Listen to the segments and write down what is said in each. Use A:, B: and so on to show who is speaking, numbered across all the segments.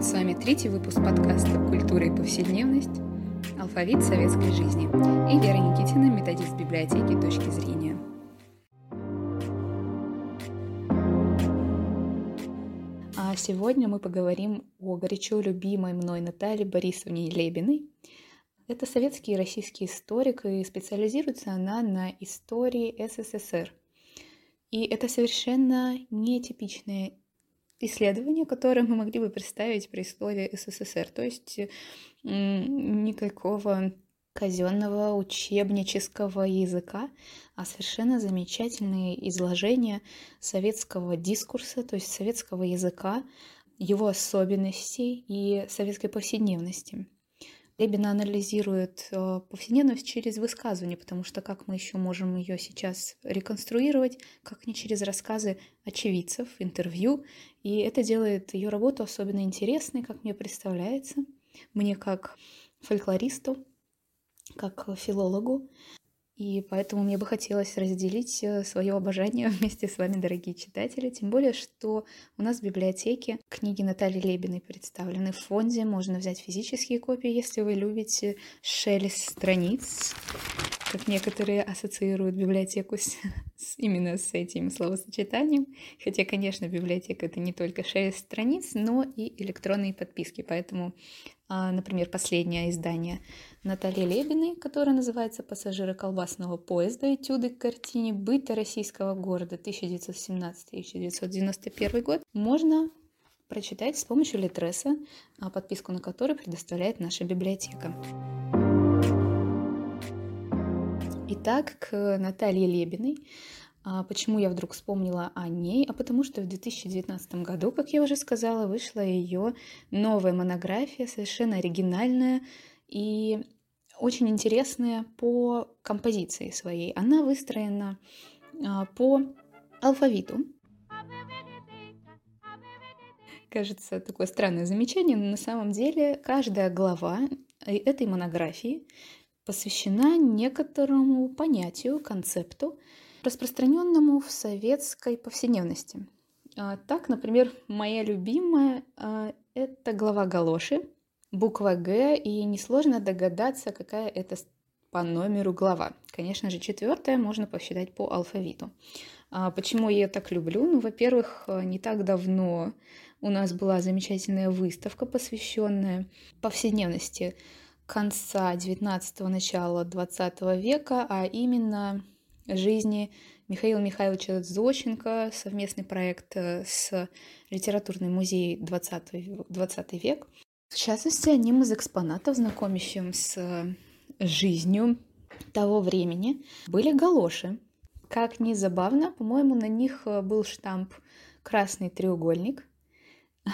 A: С вами третий выпуск подкаста «Культура и повседневность. Алфавит советской жизни» и Вера Никитина, методист библиотеки «Точки зрения». А сегодня мы поговорим о горячо любимой мной Наталье Борисовне Лебиной. Это советский и российский историк, и специализируется она на истории СССР. И это совершенно нетипичная исследования, которые мы могли бы представить при слове СССР. То есть никакого казенного учебнического языка, а совершенно замечательные изложения советского дискурса, то есть советского языка, его особенностей и советской повседневности. Лебин анализирует э, повседневность через высказывание, потому что как мы еще можем ее сейчас реконструировать, как не через рассказы очевидцев, интервью. И это делает ее работу особенно интересной, как мне представляется, мне как фольклористу, как филологу. И поэтому мне бы хотелось разделить э, свое обожание вместе с вами, дорогие читатели. Тем более, что у нас в библиотеке книги Натальи Лебиной представлены в фонде. Можно взять физические копии, если вы любите шелест страниц, как некоторые ассоциируют библиотеку с, с, именно с этим словосочетанием. Хотя, конечно, библиотека — это не только шесть страниц, но и электронные подписки. Поэтому, а, например, последнее издание Натальи Лебиной, которое называется «Пассажиры колбасного поезда. Этюды к картине «Быта российского города 1917-1991 год», можно прочитать с помощью Литреса, а, подписку на который предоставляет наша библиотека. Итак, к Наталье Лебиной. А почему я вдруг вспомнила о ней? А потому что в 2019 году, как я уже сказала, вышла ее новая монография, совершенно оригинальная и очень интересная по композиции своей. Она выстроена а, по алфавиту. Кажется, такое странное замечание, но на самом деле каждая глава этой монографии посвящена некоторому понятию, концепту, распространенному в советской повседневности. А, так, например, моя любимая а, — это глава галоши, буква «Г», и несложно догадаться, какая это по номеру глава. Конечно же, четвертая можно посчитать по алфавиту. А почему я так люблю? Ну, во-первых, не так давно у нас была замечательная выставка, посвященная повседневности конца XIX – начала XX века, а именно жизни Михаила Михайловича Зощенко, совместный проект э, с Литературным музеем 20, 20 век. В частности, одним из экспонатов, знакомящим с жизнью того времени, были галоши. Как ни забавно, по-моему, на них э, был штамп «Красный треугольник»,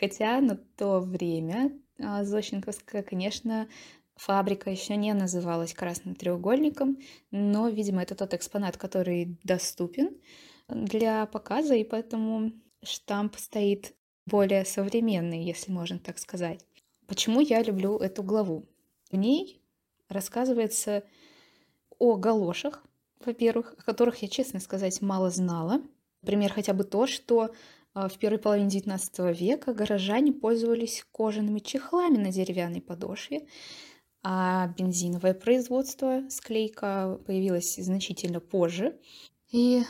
A: хотя на то время Зощенковская, конечно, фабрика еще не называлась красным треугольником, но, видимо, это тот экспонат, который доступен для показа, и поэтому штамп стоит более современный, если можно так сказать. Почему я люблю эту главу? В ней рассказывается о галошах, во-первых, о которых я, честно сказать, мало знала. Например, хотя бы то, что а, в первой половине XIX века горожане пользовались кожаными чехлами на деревянной подошве, а бензиновое производство, склейка, появилось значительно позже и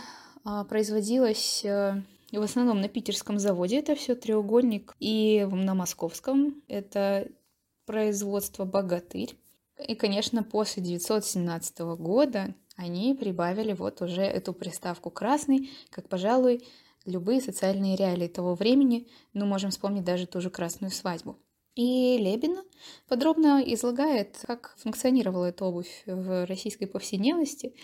A: а, производилось э, в основном на питерском заводе, это все треугольник, и на московском это производство «Богатырь». И, конечно, после 1917 года они прибавили вот уже эту приставку «красный», как, пожалуй, любые социальные реалии того времени, ну, можем вспомнить даже ту же «Красную свадьбу». И Лебина подробно излагает, как функционировала эта обувь в российской повседневности,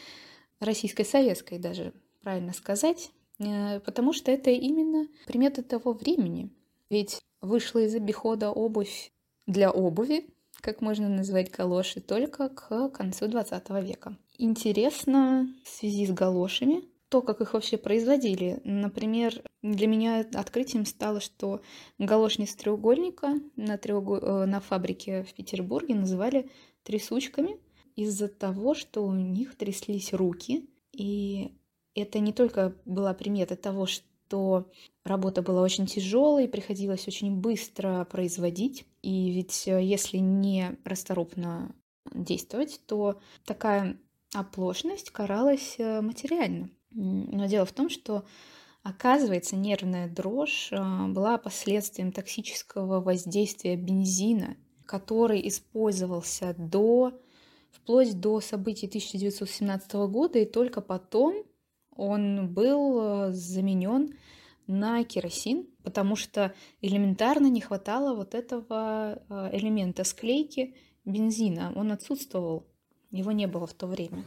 A: российской советской даже, правильно сказать, э, потому что это именно приметы того времени. Ведь вышла из обихода обувь для обуви, как можно назвать галоши, только к концу 20 века. Интересно в связи с галошами то, как их вообще производили. Например, для меня открытием стало, что галошниц треугольника на, треугол... Э, на фабрике в Петербурге называли трясучками из-за того, что у них тряслись руки. И это не только была примета того, что работа была очень тяжелой, приходилось очень быстро производить. И ведь э, если не расторопно действовать, то такая оплошность каралась э, материально. Но дело в том, что Оказывается, нервная дрожь э, была последствием токсического воздействия бензина, который использовался до, вплоть до событий 1917 года, и только потом он был э, заменен на керосин, потому что элементарно не хватало вот этого э, элемента склейки бензина. Он отсутствовал, его не было в то время.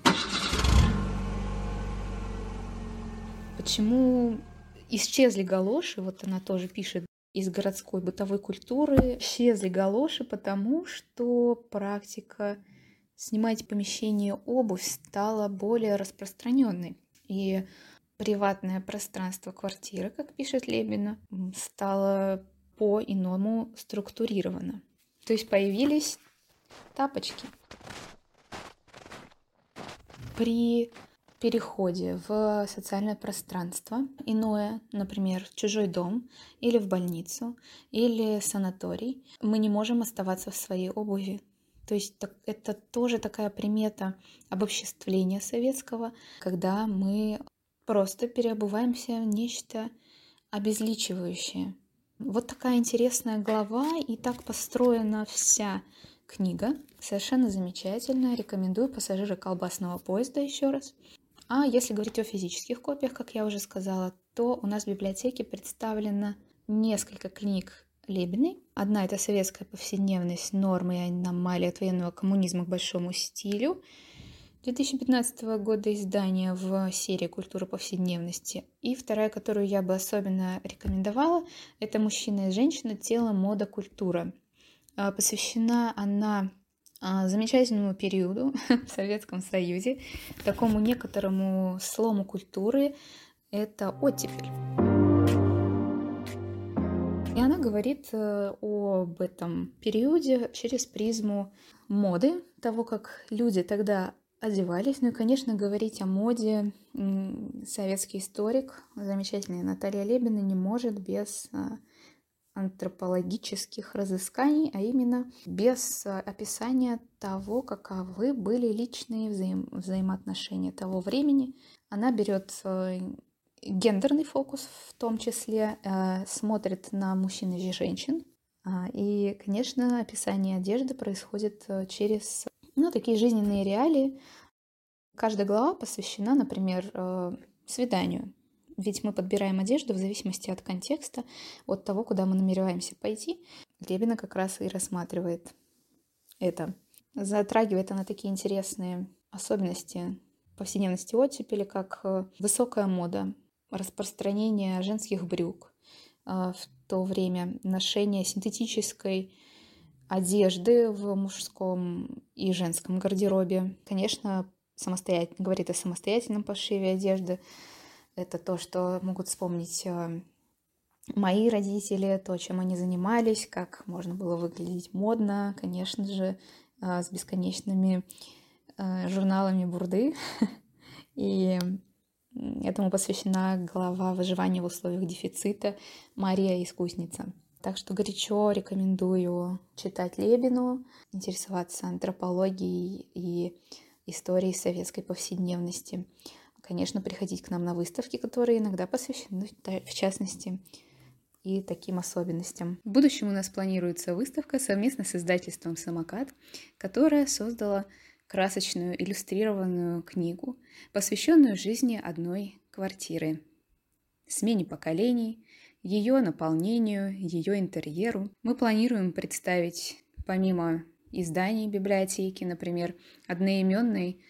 A: Почему исчезли галоши? Вот она тоже пишет из городской бытовой культуры. Исчезли галоши, потому что практика снимать помещение обувь стала более распространенной. И приватное пространство квартиры, как пишет Лебина, стало по-иному структурировано. То есть появились тапочки. При переходе в социальное пространство иное, например, в чужой дом или в больницу или санаторий, мы не можем оставаться в своей обуви. То есть это тоже такая примета обобществления советского, когда мы просто переобуваемся в нечто обезличивающее. Вот такая интересная глава, и так построена вся книга. Совершенно замечательная. Рекомендую пассажиры колбасного поезда еще раз. А если говорить о физических копиях, как я уже сказала, то у нас в библиотеке представлено несколько книг Лебиной. Одна — это «Советская повседневность. Нормы и аномалии от военного коммунизма к большому стилю». 2015 года издания в серии «Культура повседневности». И вторая, которую я бы особенно рекомендовала, это «Мужчина и женщина. Тело, мода, культура». А, посвящена она замечательному периоду в Советском Союзе, такому некоторому слому культуры, это оттепель. И она говорит э, об этом периоде через призму моды, того, как люди тогда одевались. Ну и, конечно, говорить о моде советский историк, замечательная Наталья Лебина, не может без а, антропологических разысканий, а именно без э, описания того, каковы были личные взаим взаимоотношения того времени. Она берет э, гендерный фокус в том числе, э, смотрит на мужчин и женщин. А, и, конечно, описание одежды происходит через ну, такие жизненные реалии. Каждая глава посвящена, например, свиданию. Ведь мы подбираем одежду в зависимости от контекста, от того, куда мы намереваемся пойти. Лебина как раз и рассматривает это. Затрагивает она такие интересные особенности повседневности оттепели, как э, высокая мода, распространение женских брюк, э, в то время ношение синтетической одежды в мужском и женском гардеробе. Конечно, самостоятельно, говорит о самостоятельном пошиве одежды, это то, что могут вспомнить э, мои родители, то, чем они занимались, как можно было выглядеть модно, конечно же, э, с бесконечными э, журналами бурды. И этому посвящена глава выживания в условиях дефицита Мария Искусница. Так что горячо рекомендую читать Лебину, интересоваться антропологией и историей советской повседневности конечно, приходить к нам на выставки, которые иногда посвящены, в частности, и таким особенностям. В будущем у нас планируется выставка совместно с издательством «Самокат», которая создала красочную иллюстрированную книгу, посвященную жизни одной квартиры, смене поколений, ее наполнению, ее интерьеру. Мы планируем представить помимо изданий библиотеки, например, одноименный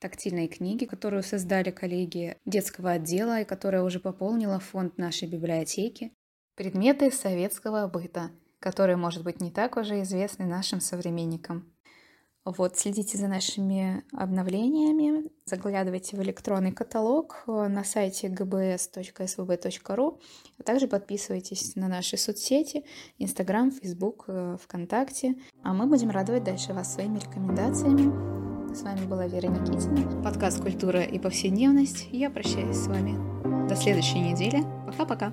A: тактильной книги, которую создали коллеги детского отдела и которая уже пополнила фонд нашей библиотеки. Предметы советского быта, которые, может быть, не так уже известны нашим современникам. Вот, следите за нашими обновлениями, заглядывайте в электронный каталог на сайте gbs.svb.ru, а также подписывайтесь на наши соцсети, Инстаграм, Фейсбук, ВКонтакте. А мы будем радовать дальше вас своими рекомендациями. С вами была Вера Никитина. Подкаст «Культура и повседневность». Я прощаюсь с вами. До следующей недели. Пока-пока.